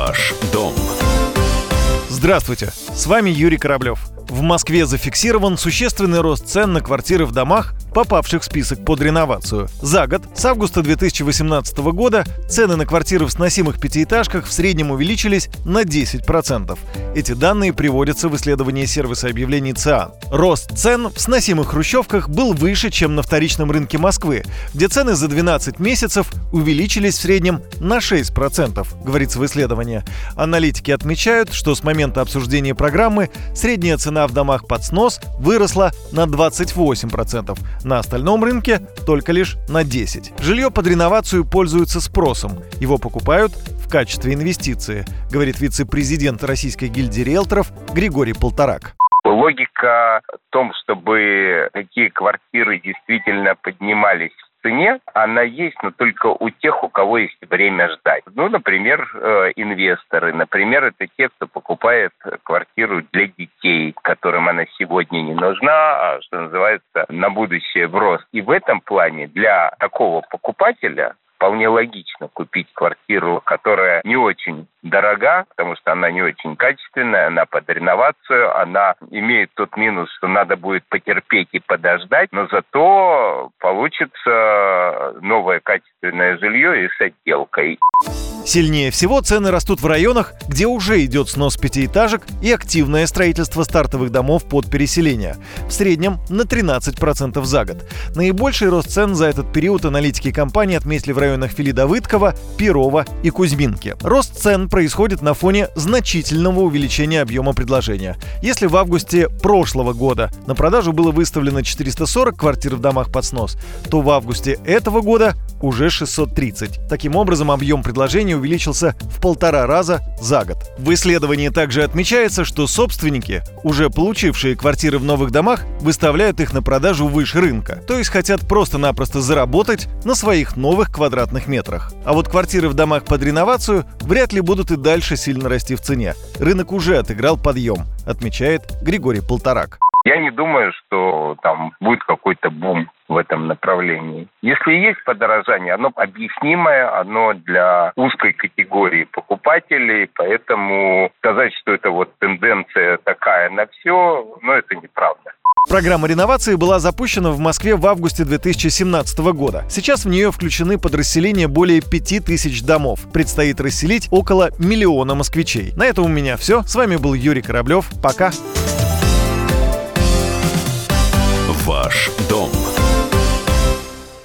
Ваш дом. Здравствуйте, с вами Юрий Кораблев. В Москве зафиксирован существенный рост цен на квартиры в домах, попавших в список под реновацию. За год, с августа 2018 года, цены на квартиры в сносимых пятиэтажках в среднем увеличились на 10%. Эти данные приводятся в исследовании сервиса объявлений ЦИАН. Рост цен в сносимых хрущевках был выше, чем на вторичном рынке Москвы, где цены за 12 месяцев увеличились в среднем на 6%, говорится в исследовании. Аналитики отмечают, что с момента обсуждения программы средняя цена в домах под снос выросла на 28%, на остальном рынке только лишь на 10%. Жилье под реновацию пользуется спросом, его покупают в качестве инвестиции, говорит вице-президент Российской гильдии риэлторов Григорий Полторак. Логика в том, чтобы такие квартиры действительно поднимались цене, она есть, но только у тех, у кого есть время ждать. Ну, например, э, инвесторы. Например, это те, кто покупает квартиру для детей, которым она сегодня не нужна, а, что называется, на будущее в рост. И в этом плане для такого покупателя вполне логично купить квартиру, которая не очень дорога, потому что она не очень качественная, она под реновацию, она имеет тот минус, что надо будет потерпеть и подождать, но зато получится новое качественное жилье и с отделкой. Сильнее всего цены растут в районах, где уже идет снос пятиэтажек и активное строительство стартовых домов под переселение. В среднем на 13% за год. Наибольший рост цен за этот период аналитики компании отметили в районах Филидовыткова, Перова и Кузьминки. Рост цен происходит на фоне значительного увеличения объема предложения. Если в августе прошлого года на продажу было выставлено 440 квартир в домах под снос, то в августе этого года уже 630. Таким образом, объем предложения увеличился в полтора раза за год. В исследовании также отмечается, что собственники, уже получившие квартиры в новых домах, выставляют их на продажу выше рынка, то есть хотят просто-напросто заработать на своих новых квадратных метрах. А вот квартиры в домах под реновацию вряд ли будут и дальше сильно расти в цене. Рынок уже отыграл подъем, отмечает Григорий Полторак. Я не думаю, что там будет какой-то бум в этом направлении. Если есть подорожание, оно объяснимое, оно для узкой категории покупателей, поэтому сказать, что это вот тенденция такая на все, ну это неправда. Программа реновации была запущена в Москве в августе 2017 года. Сейчас в нее включены подразделения более 5000 домов. Предстоит расселить около миллиона москвичей. На этом у меня все. С вами был Юрий Кораблев. Пока. Ваш дом